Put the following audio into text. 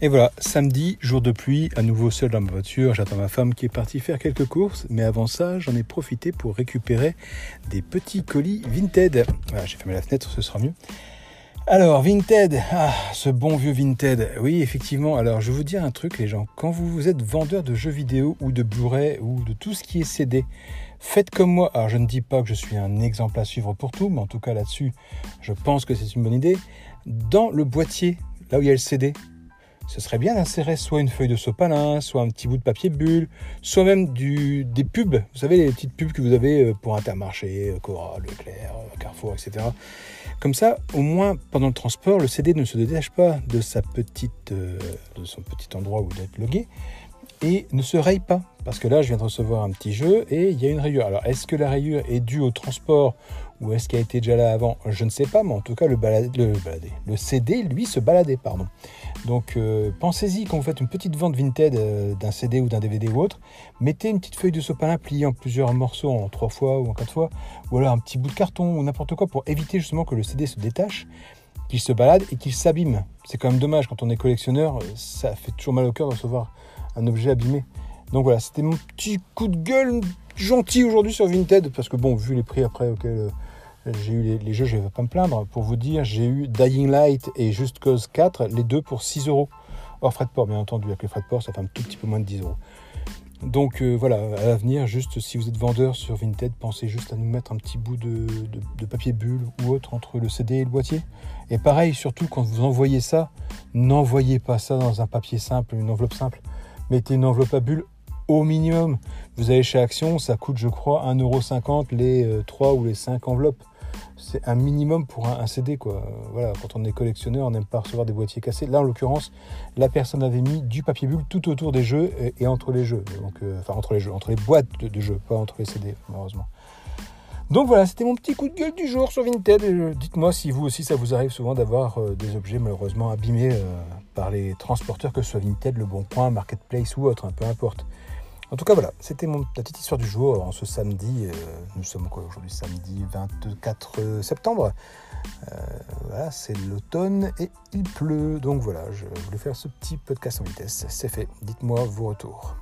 Et voilà, samedi, jour de pluie, à nouveau seul dans ma voiture, j'attends ma femme qui est partie faire quelques courses, mais avant ça, j'en ai profité pour récupérer des petits colis Vinted. Voilà, j'ai fermé la fenêtre, ce sera mieux. Alors, Vinted, ah, ce bon vieux Vinted. Oui, effectivement, alors je vais vous dire un truc, les gens. Quand vous êtes vendeur de jeux vidéo ou de Blu-ray ou de tout ce qui est CD, faites comme moi. Alors, je ne dis pas que je suis un exemple à suivre pour tout, mais en tout cas là-dessus, je pense que c'est une bonne idée. Dans le boîtier, là où il y a le CD, ce serait bien d'insérer soit une feuille de sopalin, soit un petit bout de papier bulle, soit même des pubs. Vous savez, les petites pubs que vous avez euh, pour Intermarché, euh, Cora, Leclerc, euh, Carrefour, etc. Comme ça, au moins pendant le transport, le CD ne se détache pas de de son petit endroit où il doit être logué et ne se raye pas. Parce que là, je viens de recevoir un petit jeu et il y a une rayure. Alors, est-ce que la rayure est due au transport ou est-ce qu'elle a été déjà là avant? Je ne sais pas, mais en tout cas, le, le, CD, lui, se baladait. Pardon. Donc, euh, pensez-y quand vous faites une petite vente Vinted euh, d'un CD ou d'un DVD ou autre. Mettez une petite feuille de sopalin pliée en plusieurs morceaux, en trois fois ou en quatre fois, ou alors un petit bout de carton ou n'importe quoi pour éviter justement que le CD se détache qu'il se balade et qu'il s'abîme. C'est quand même dommage quand on est collectionneur, ça fait toujours mal au cœur de recevoir un objet abîmé. Donc voilà, c'était mon petit coup de gueule gentil aujourd'hui sur Vinted, parce que bon, vu les prix après auxquels euh, j'ai eu les, jeux, je vais pas me plaindre. Pour vous dire, j'ai eu Dying Light et Just Cause 4, les deux pour 6 euros. Hors frais de port, bien entendu, avec les frais de port, ça fait un tout petit peu moins de 10 euros. Donc euh, voilà, à l'avenir, juste si vous êtes vendeur sur Vinted, pensez juste à nous mettre un petit bout de, papier bulle ou autre entre le CD et le boîtier. Et pareil, surtout quand vous envoyez ça, n'envoyez pas ça dans un papier simple, une enveloppe simple mettez une enveloppe à bulles au minimum. Vous allez chez Action, ça coûte je crois 1,50€ les 3 euh, ou les 5 enveloppes. C'est un minimum pour un, CD. Voilà, quand on est collectionneur, on n'aime pas recevoir des boîtiers cassés. Là en l'occurrence, la personne avait mis du papier bulle tout autour des jeux et, entre les jeux. Euh, enfin entre les jeux, entre les boîtes de, de jeux, pas entre les CD malheureusement. Donc voilà, c'était mon petit coup de gueule du jour sur Vinted. Euh, dites-moi si vous aussi ça vous arrive souvent d'avoir euh, des objets malheureusement abîmés euh, par les transporteurs, que ce soit Vinted, Le Bon Coin, Marketplace ou autre, hein, peu importe. En tout cas voilà, c'était mon petite histoire du jour en ce samedi. nous sommes quoi aujourd'hui? Samedi 24 septembre. voilà, c'est l'automne et il pleut. Donc voilà, je voulais faire ce petit podcast en vitesse. C'est fait. Dites-moi vos retours.